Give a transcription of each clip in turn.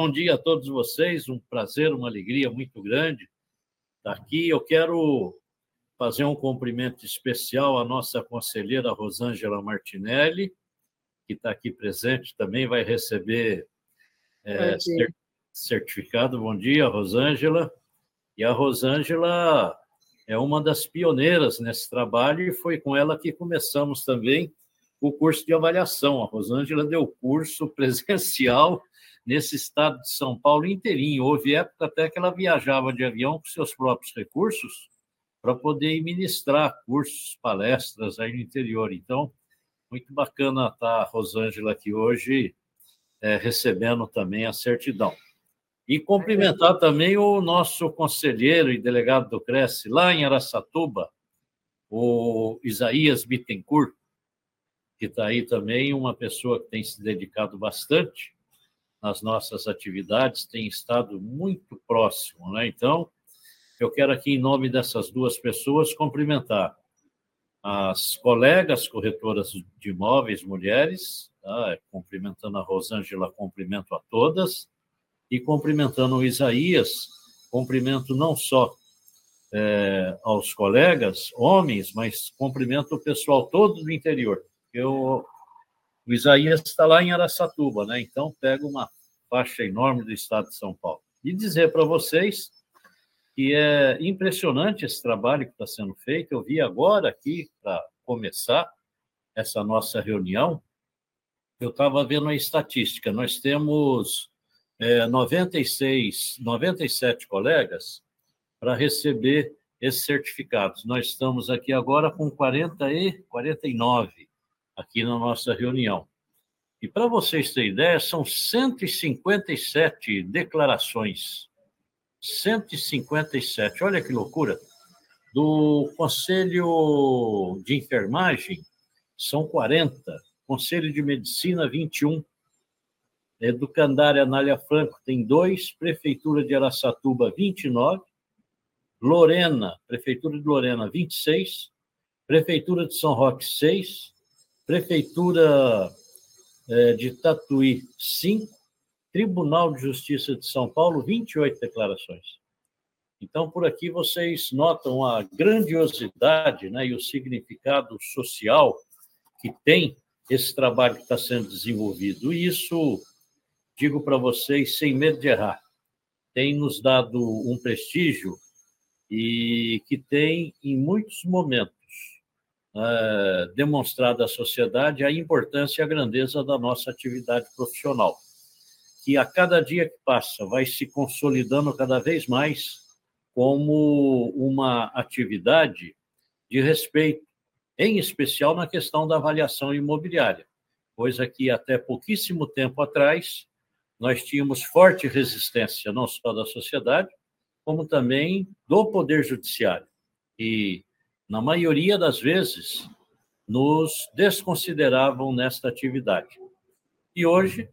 bom dia a todos vocês. Um prazer, uma alegria muito grande estar aqui. Eu quero fazer um cumprimento especial à nossa conselheira Rosângela Martinelli, que está aqui presente, também vai receber é, certificado. Bom dia, Rosângela. E a Rosângela é uma das pioneiras nesse trabalho e foi com ela que começamos também o curso de avaliação. A Rosângela deu curso presencial nesse estado de São Paulo inteirinho. Houve época até que ela viajava de avião com seus próprios recursos para poder ministrar cursos, palestras aí no interior. Então, muito bacana estar a Rosângela aqui hoje, é, recebendo também a certidão. E cumprimentar também o nosso conselheiro e delegado do Cresce, lá em Araçatuba, o Isaías Bittencourt, que está aí também, uma pessoa que tem se dedicado bastante nas nossas atividades, tem estado muito próximo. Né? Então, eu quero aqui, em nome dessas duas pessoas, cumprimentar as colegas corretoras de imóveis, mulheres, tá? cumprimentando a Rosângela, cumprimento a todas, e cumprimentando o Isaías, cumprimento não só é, aos colegas, homens, mas cumprimento o pessoal todo do interior. Eu, o Isaías está lá em Araçatuba, né? Então pega uma faixa enorme do estado de São Paulo. E dizer para vocês que é impressionante esse trabalho que está sendo feito. Eu vi agora aqui, para começar essa nossa reunião, eu estava vendo a estatística. Nós temos é, 96, 97 colegas para receber esses certificados. Nós estamos aqui agora com 40 e 49 aqui na nossa reunião. E para vocês terem ideia, são 157 declarações 157, olha que loucura. Do Conselho de Enfermagem, são 40. Conselho de Medicina, 21. Educandária Anália Franco tem dois. Prefeitura de Araçatuba, 29. Lorena, Prefeitura de Lorena, 26. Prefeitura de São Roque, 6. Prefeitura eh, de Tatuí, 5. Tribunal de Justiça de São Paulo, 28 declarações. Então, por aqui vocês notam a grandiosidade né, e o significado social que tem esse trabalho que está sendo desenvolvido. E isso, digo para vocês, sem medo de errar, tem nos dado um prestígio e que tem, em muitos momentos, é, demonstrado à sociedade a importância e a grandeza da nossa atividade profissional que a cada dia que passa vai se consolidando cada vez mais como uma atividade de respeito, em especial na questão da avaliação imobiliária, pois aqui até pouquíssimo tempo atrás nós tínhamos forte resistência não só da sociedade, como também do poder judiciário. E na maioria das vezes nos desconsideravam nesta atividade. E hoje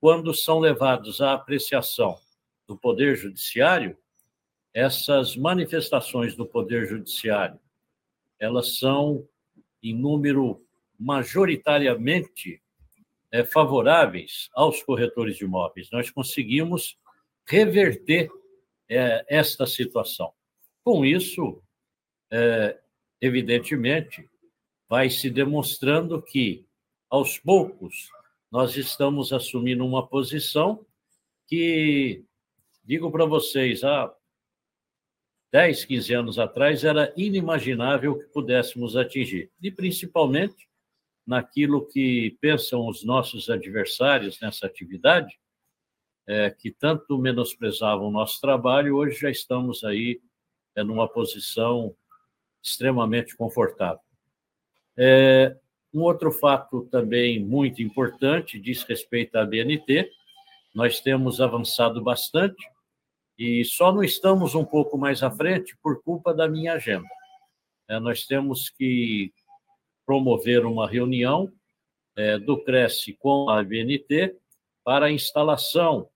quando são levados à apreciação do Poder Judiciário, essas manifestações do Poder Judiciário, elas são, em número majoritariamente é, favoráveis aos corretores de imóveis. Nós conseguimos reverter é, esta situação. Com isso, é, evidentemente, vai se demonstrando que, aos poucos, nós estamos assumindo uma posição que, digo para vocês, há 10, 15 anos atrás era inimaginável que pudéssemos atingir. E principalmente naquilo que pensam os nossos adversários nessa atividade, é, que tanto menosprezavam o nosso trabalho, hoje já estamos aí é, numa posição extremamente confortável. É, um outro fato também muito importante diz respeito à BNT. Nós temos avançado bastante e só não estamos um pouco mais à frente por culpa da minha agenda. É, nós temos que promover uma reunião é, do Cresce com a BNT para a instalação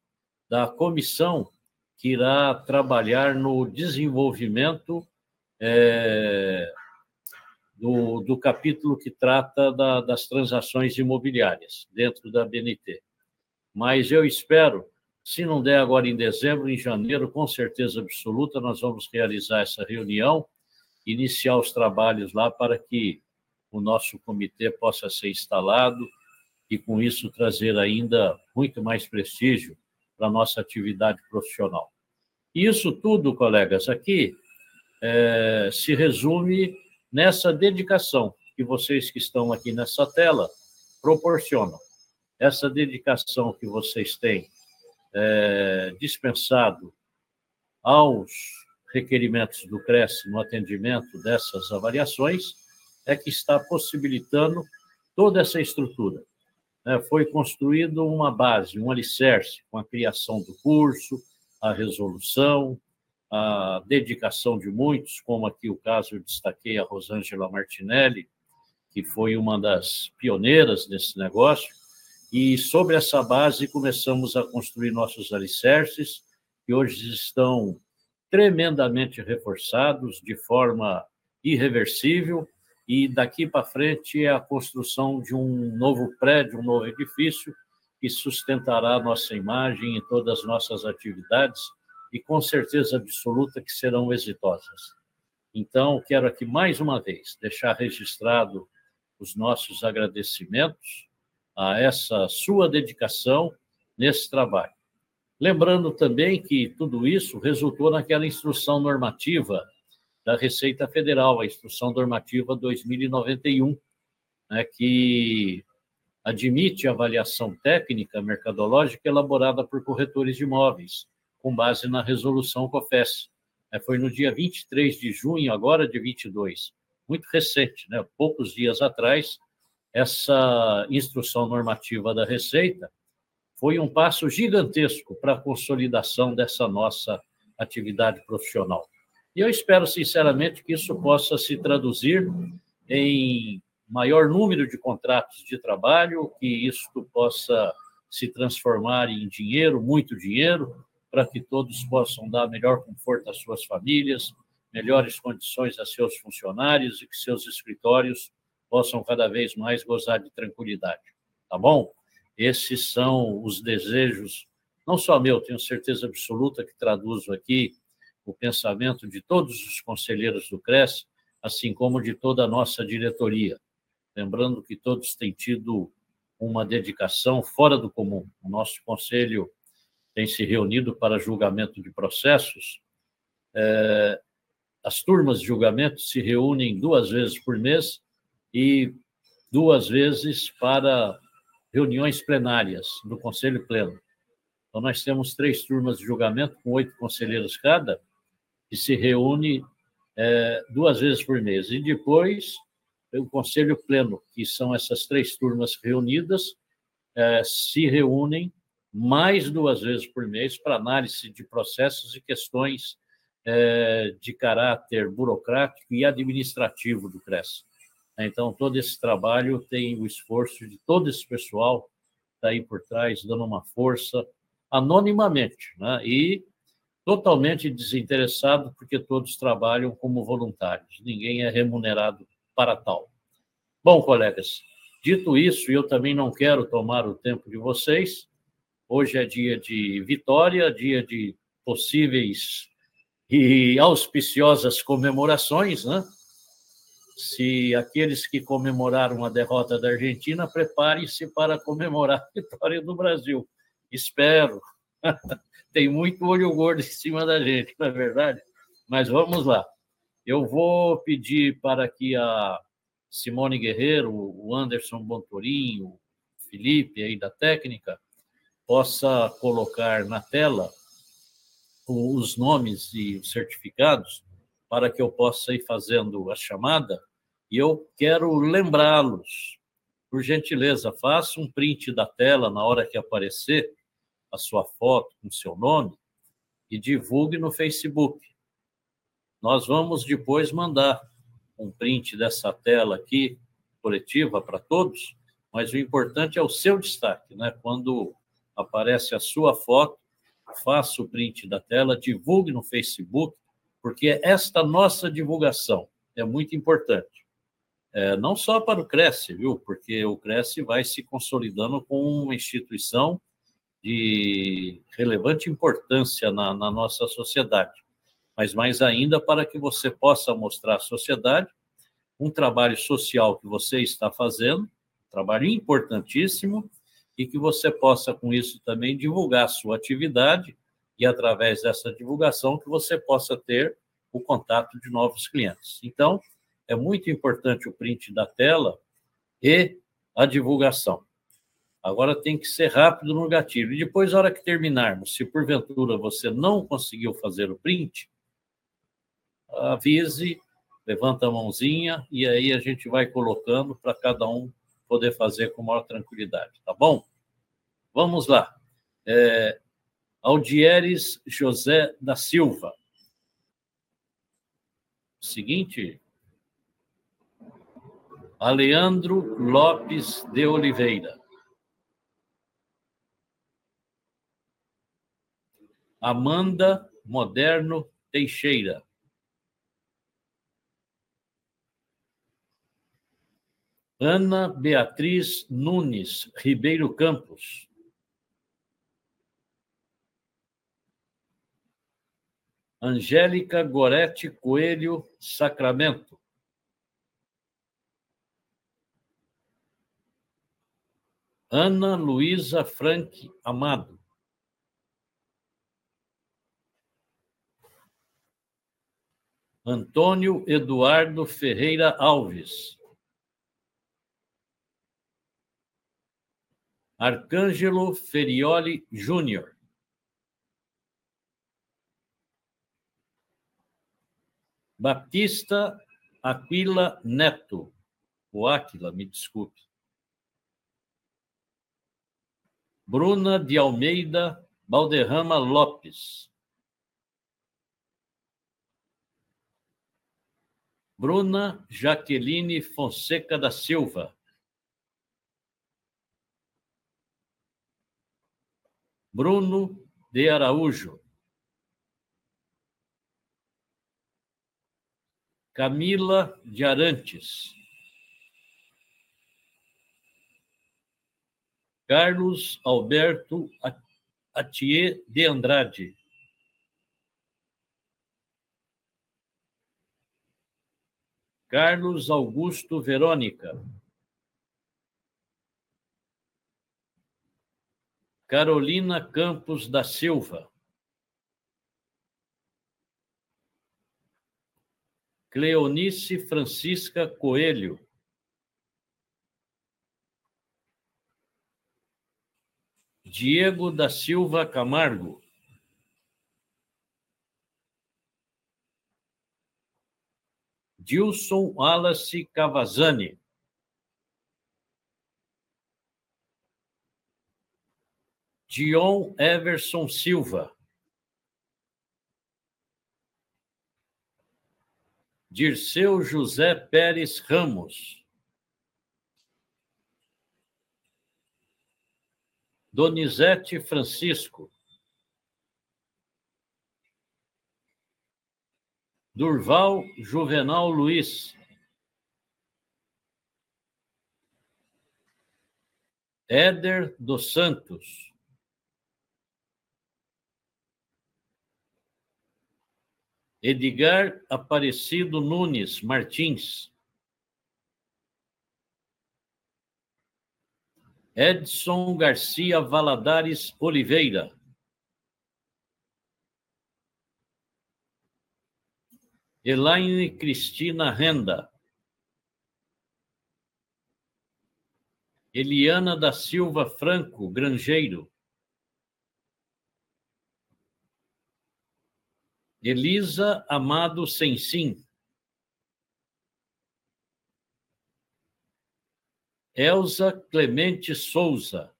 da comissão que irá trabalhar no desenvolvimento é, do, do capítulo que trata da, das transações imobiliárias dentro da BNT. Mas eu espero Se não der agora em dezembro, em janeiro, com certeza absoluta, nós vamos realizar essa reunião, iniciar os trabalhos lá para que o nosso comitê possa ser instalado e, com isso, trazer ainda muito mais prestígio para a nossa atividade profissional. E isso tudo, colegas, aqui é, se resume nessa dedicação que vocês que estão aqui nessa tela proporcionam. Essa dedicação que vocês têm é, dispensado aos requerimentos do CRES no atendimento dessas avaliações é que está possibilitando toda essa estrutura. É, foi construído uma base, um alicerce, com a criação do curso, a resolução, a dedicação de muitos, como aqui o caso eu destaquei a Rosângela Martinelli, que foi uma das pioneiras desse negócio, e sobre essa base começamos a construir nossos alicerces, que hoje estão tremendamente reforçados de forma irreversível, e daqui para frente é a construção de um novo prédio, um novo edifício, que sustentará a nossa imagem em todas as nossas atividades e com certeza absoluta que serão exitosas. Então, quero aqui mais uma vez deixar registrado os nossos agradecimentos a essa sua dedicação nesse trabalho. Lembrando também que tudo isso resultou naquela instrução normativa da Receita Federal, a Instrução Normativa 2091, né, que admite avaliação técnica mercadológica elaborada por corretores de imóveis, com base na resolução COFES. É, foi no dia 23 de junho, agora de 22, muito recente, né? poucos dias atrás, essa instrução normativa da Receita foi um passo gigantesco para a consolidação dessa nossa atividade profissional. E eu espero, sinceramente, que isso possa se traduzir em maior número de contratos de trabalho, que isso possa se transformar em dinheiro, muito dinheiro, para que todos possam dar melhor conforto às suas famílias, melhores condições a seus funcionários e que seus escritórios possam cada vez mais gozar de tranquilidade. Tá bom? Esses são os desejos, não só meu, tenho certeza absoluta que traduzo aqui o pensamento de todos os conselheiros do CRES, assim como de toda a nossa diretoria. Lembrando que todos têm tido uma dedicação fora do comum. O nosso conselho tem se reunido para julgamento de processos. É, as turmas de julgamento se reúnem duas vezes por mês e duas vezes para reuniões plenárias do Conselho Pleno. Então, nós temos três turmas de julgamento com oito conselheiros cada, que se reúne é, duas vezes por mês. E depois, o Conselho Pleno, que são essas três turmas reunidas, é, se reúnem mais duas vezes por mês para análise de processos e questões é, de caráter burocrático e administrativo do CRES. Então, todo esse trabalho tem o esforço de todo esse pessoal está aí por trás, dando uma força anonimamente, né? e totalmente desinteressado, porque todos trabalham como voluntários, ninguém é remunerado para tal. Bom, colegas, dito isso, eu também não quero tomar o tempo de vocês, Hoje é dia de vitória, dia de possíveis e auspiciosas comemorações, né? Se aqueles que comemoraram a derrota da Argentina, preparem-se para comemorar a vitória do Brasil. Espero. Tem muito olho gordo em cima da gente, não é verdade? Mas vamos lá. Eu vou pedir para que a Simone Guerreiro, o Anderson Bontorinho, o Felipe aí da técnica, possa colocar na tela os nomes e os certificados para que eu possa ir fazendo a chamada e eu quero lembrá-los. Por gentileza, faça um print da tela na hora que aparecer a sua foto com seu nome e divulgue no Facebook. Nós vamos depois mandar um print dessa tela aqui, coletiva para todos, mas o importante é o seu destaque, né? Quando aparece a sua foto, faça o print da tela, divulgue no Facebook, porque esta nossa divulgação é muito importante. É, não só para o Cresce, viu? Porque o Cresce vai se consolidando como uma instituição de relevante importância na, na nossa sociedade. Mas mais ainda para que você possa mostrar à sociedade um trabalho social que você está fazendo, um trabalho importantíssimo, e que você possa, com isso, também divulgar a sua atividade e, através dessa divulgação, que você possa ter o contato de novos clientes. Então, é muito importante o print da tela e a divulgação. Agora tem que ser rápido no gatilho. E depois, na hora que terminarmos, se porventura você não conseguiu fazer o print, avise, levanta a mãozinha e aí a gente vai colocando para cada um poder fazer com maior tranquilidade, tá bom? Vamos lá. É, Aldieres José da Silva. Seguinte. Aleandro Lopes de Oliveira. Amanda Moderno Teixeira. Ana Beatriz Nunes Ribeiro Campos. Angélica Gorete Coelho Sacramento. Ana Luísa Frank Amado. Antônio Eduardo Ferreira Alves. Arcângelo Ferioli Júnior. Batista Aquila Neto. O Aquila, me desculpe. Bruna de Almeida Balderrama Lopes. Bruna Jaqueline Fonseca da Silva. Bruno de Araújo. Camila de Arantes. Carlos Alberto Atier de Andrade. Carlos Augusto Verônica. Carolina Campos da Silva. Cleonice Francisca Coelho. Diego da Silva Camargo. Dilson Wallace Cavazani. Dion Everson Silva. Dirceu José Pérez Ramos. Donizete Francisco. Durval Juvenal Luiz. Éder dos Santos. Edgar Aparecido Nunes Martins. Edson Garcia Valadares Oliveira. Elaine Cristina Renda. Eliana da Silva Franco Grangeiro. Elisa Amado Sensim. Elza Clemente Souza.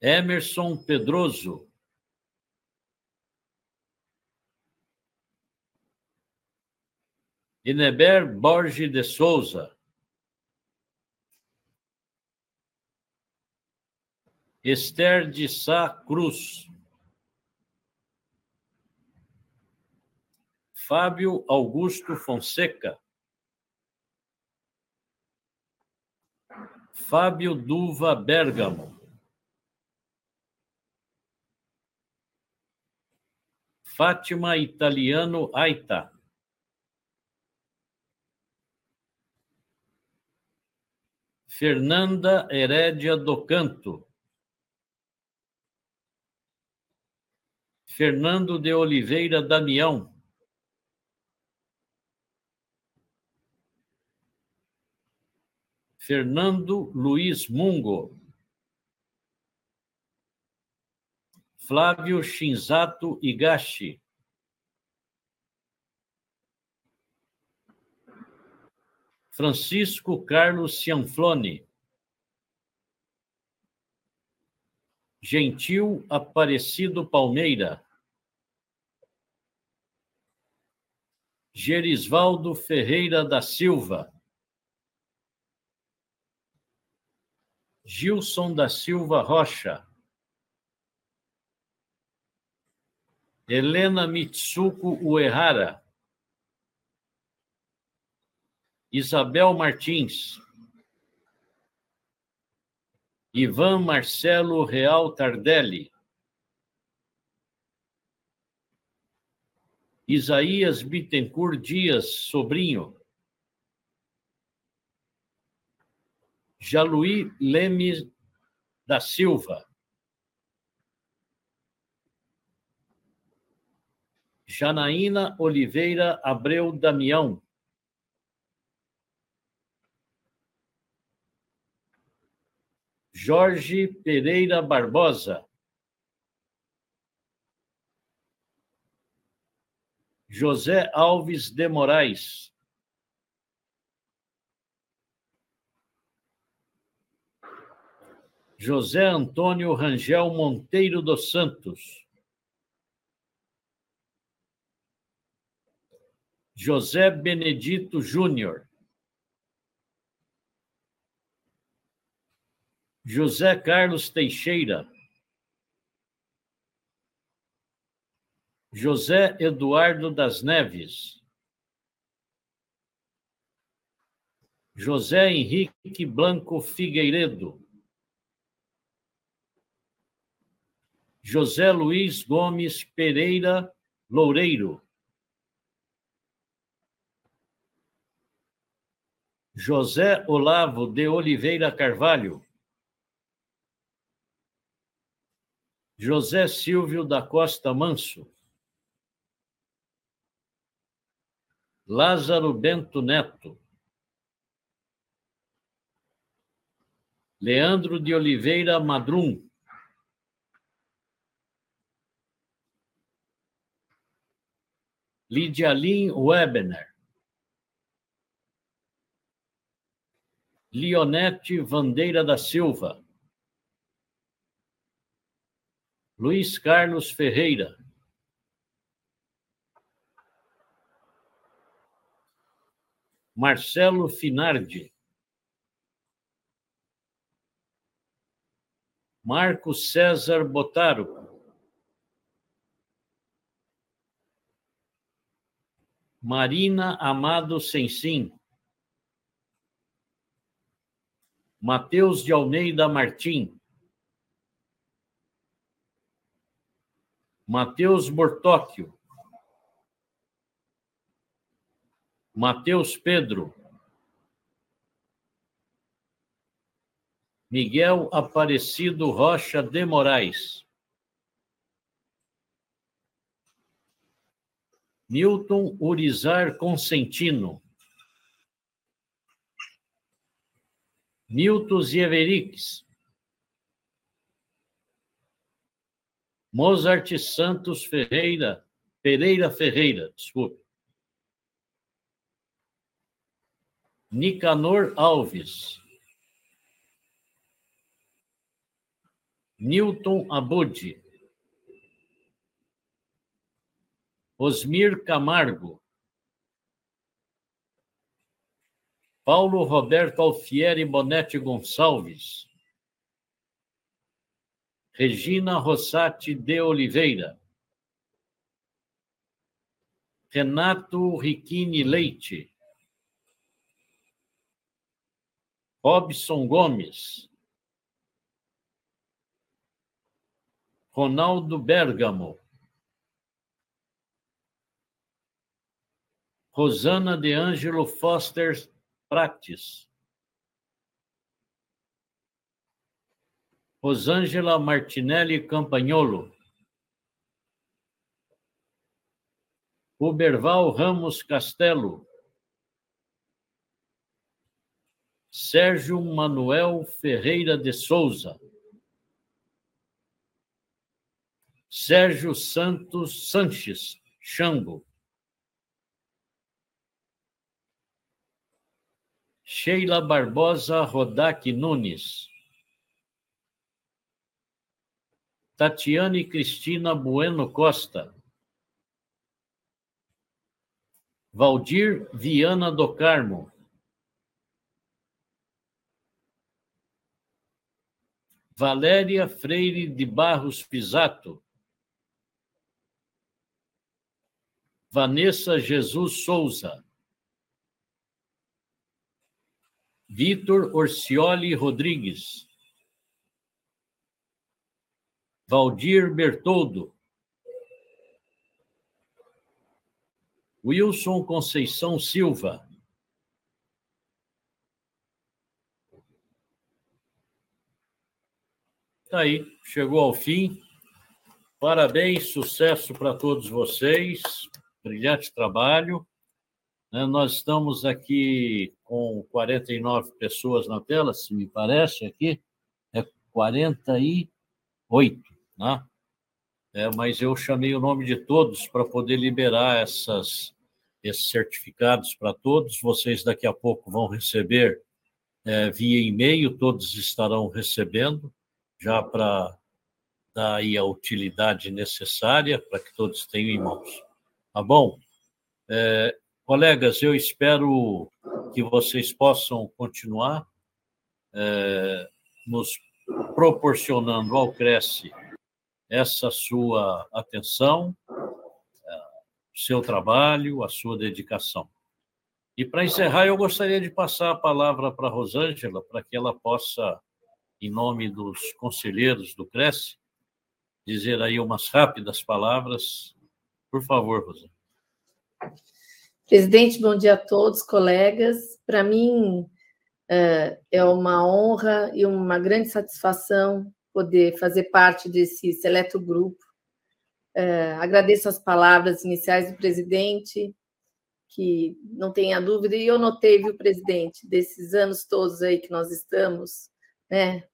Emerson Pedroso. Ineber Borges de Souza. Esther de Sá Cruz. Fábio Augusto Fonseca. Fábio Duva Bergamo. Fátima Italiano Aita. Fernanda Herédia do Canto. Fernando de Oliveira Damião. Fernando Luiz Mungo. Flávio Shinzato Igashi. Francisco Carlos Cianflone. Gentil Aparecido Palmeira. Gerisvaldo Ferreira da Silva. Gilson da Silva Rocha. Helena Mitsuko Uehara. Isabel Martins. Ivan Marcelo Real Tardelli. Isaías Bittencourt Dias, sobrinho. Jaluí Lemes da Silva. Janaína Oliveira Abreu Damião. Jorge Pereira Barbosa. José Alves de Moraes. José Antônio Rangel Monteiro dos Santos. José Benedito Júnior. José Carlos Teixeira. José Eduardo das Neves. José Henrique Blanco Figueiredo. José Luiz Gomes Pereira Loureiro. José Olavo de Oliveira Carvalho. José Silvio da Costa Manso. Lázaro Bento Neto. Leandro de Oliveira Madrum. Lidia Lin Webener. Leonete Vandeira da Silva. Luiz Carlos Ferreira. Marcelo Finardi. Marcos César Botaro. Marina Amado Sensim. Mateus de Almeida Martim. Mateus Bortóquio. Mateus Pedro. Miguel Aparecido Rocha de Moraes. Milton Urizar Consentino. Milton Zieverix. Mozart Santos Ferreira, Pereira Ferreira, desculpe. Nicanor Alves. Newton Abud. Osmir Camargo. Paulo Roberto Alfieri Bonetti Gonçalves. Regina Rossati de Oliveira. Renato Riquini Leite. Robson Gomes, Ronaldo Bergamo, Rosana de Ângelo Foster Prates, Rosângela Martinelli Campagnolo, Uberval Ramos Castelo, Sérgio Manuel Ferreira de Souza, Sérgio Santos Sanches, Xango, Sheila Barbosa Rodak Nunes, Tatiane Cristina Bueno Costa, Valdir Viana do Carmo, Valéria Freire de Barros Pisato, Vanessa Jesus Souza, Vitor Orcioli Rodrigues, Valdir Bertoldo, Wilson Conceição Silva, Tá aí, chegou ao fim. Parabéns, sucesso para todos vocês. Brilhante trabalho. Né, nós estamos aqui com 49 pessoas na tela, se me parece aqui. É 48, né? É, mas eu chamei o nome de todos para poder liberar essas, esses certificados para todos. Vocês daqui a pouco vão receber é, via e-mail, todos estarão recebendo já para dar aí a utilidade necessária para que todos tenham em mãos. Tá bom? É, colegas, eu espero que vocês possam continuar é, nos proporcionando ao Cresce essa sua atenção, é, seu trabalho, a sua dedicação. E para encerrar, eu gostaria de passar a palavra para a Rosângela, para que ela possa em nome dos conselheiros do Cresce, dizer aí umas rápidas palavras. Por favor, Rosana. Presidente, bom dia a todos, colegas. Para mim é, é uma honra e uma grande satisfação poder fazer parte desse seleto grupo. É, agradeço as palavras iniciais do presidente, que não tenha dúvida, e eu notei, viu, presidente, desses anos todos aí que nós estamos, né,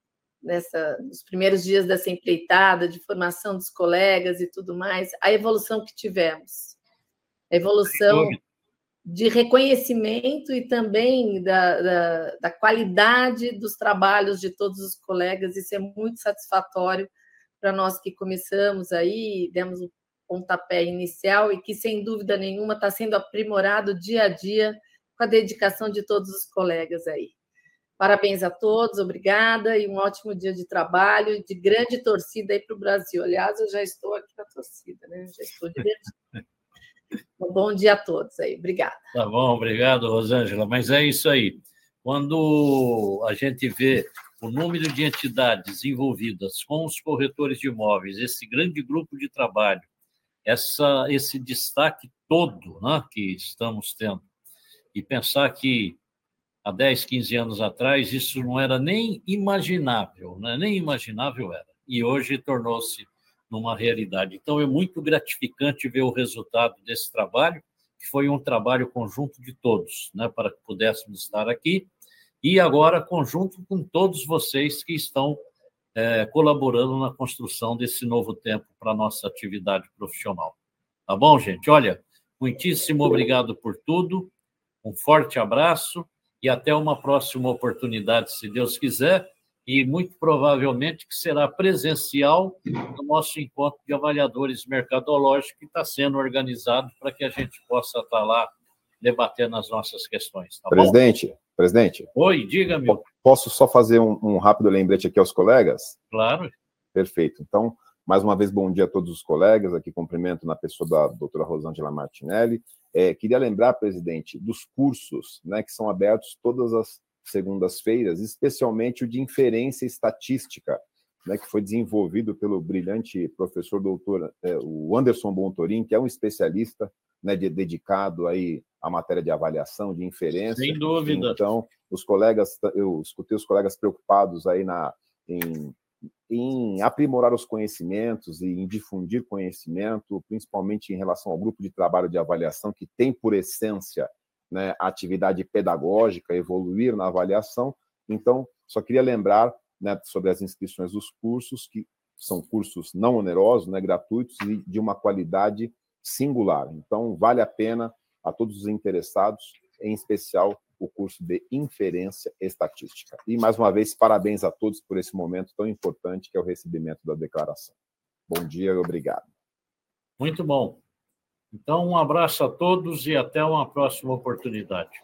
nessa, nos primeiros dias dessa empreitada de formação dos colegas e tudo mais, a evolução que tivemos. A evolução de reconhecimento e também da, da, da, qualidade dos trabalhos de todos os colegas, isso é muito satisfatório para nós que começamos aí, demos o pontapé inicial e que, sem dúvida nenhuma, está sendo aprimorado dia a dia com a dedicação de todos os colegas aí. Parabéns a todos, obrigada e um ótimo dia de trabalho de grande torcida aí para o Brasil. Aliás, eu já estou aqui na torcida, né? Já estou divertido. um bom dia a todos aí, obrigada. Tá bom, obrigado, Rosângela. Mas é isso aí. Quando a gente vê o número de entidades envolvidas com os corretores de imóveis, esse grande grupo de trabalho, essa, esse destaque todo né, que estamos tendo, e pensar que há 10, 15 anos atrás, isso não era nem imaginável, né? nem imaginável era. E hoje tornou-se numa realidade. Então, é muito gratificante ver o resultado desse trabalho, que foi um trabalho conjunto de todos, né? para que pudéssemos estar aqui, e agora conjunto com todos vocês que estão é, colaborando na construção desse novo tempo para a nossa atividade profissional. Tá bom, gente? Olha, muitíssimo obrigado por tudo, um forte abraço e até uma próxima oportunidade, se Deus quiser, e muito provavelmente que será presencial no nosso encontro de avaliadores mercadológicos que está sendo organizado para que a gente possa estar lá debatendo as nossas questões. Tá presidente, bom? presidente. Oi, diga-me. Posso só fazer um, um rápido lembrete aqui aos colegas? Claro. Perfeito. Então, mais uma vez, bom dia a todos os colegas. Aqui cumprimento na pessoa da doutora Rosângela Martinelli. É, queria lembrar, presidente, dos cursos né, que são abertos todas as segundas-feiras, especialmente o de inferência estatística, né, que foi desenvolvido pelo brilhante professor doutor é, o Anderson Bontorin, que é um especialista né, de, dedicado aí à matéria de avaliação, de inferência. Sem dúvida. Então, os colegas, eu escutei os colegas preocupados aí na, em, em aprimorar os conhecimentos e em difundir conhecimento, principalmente em relação ao grupo de trabalho de avaliação, que tem por essência né, atividade pedagógica, evoluir na avaliação. Então, só queria lembrar né, sobre as inscrições dos cursos, que são cursos não onerosos, né, gratuitos e de uma qualidade singular. Então, vale a pena a todos os interessados, em especial o curso de inferência estatística. E, mais uma vez, parabéns a todos por esse momento tão importante que é o recebimento da declaração. Bom dia e obrigado. Muito bom. Então, um abraço a todos e até uma próxima oportunidade.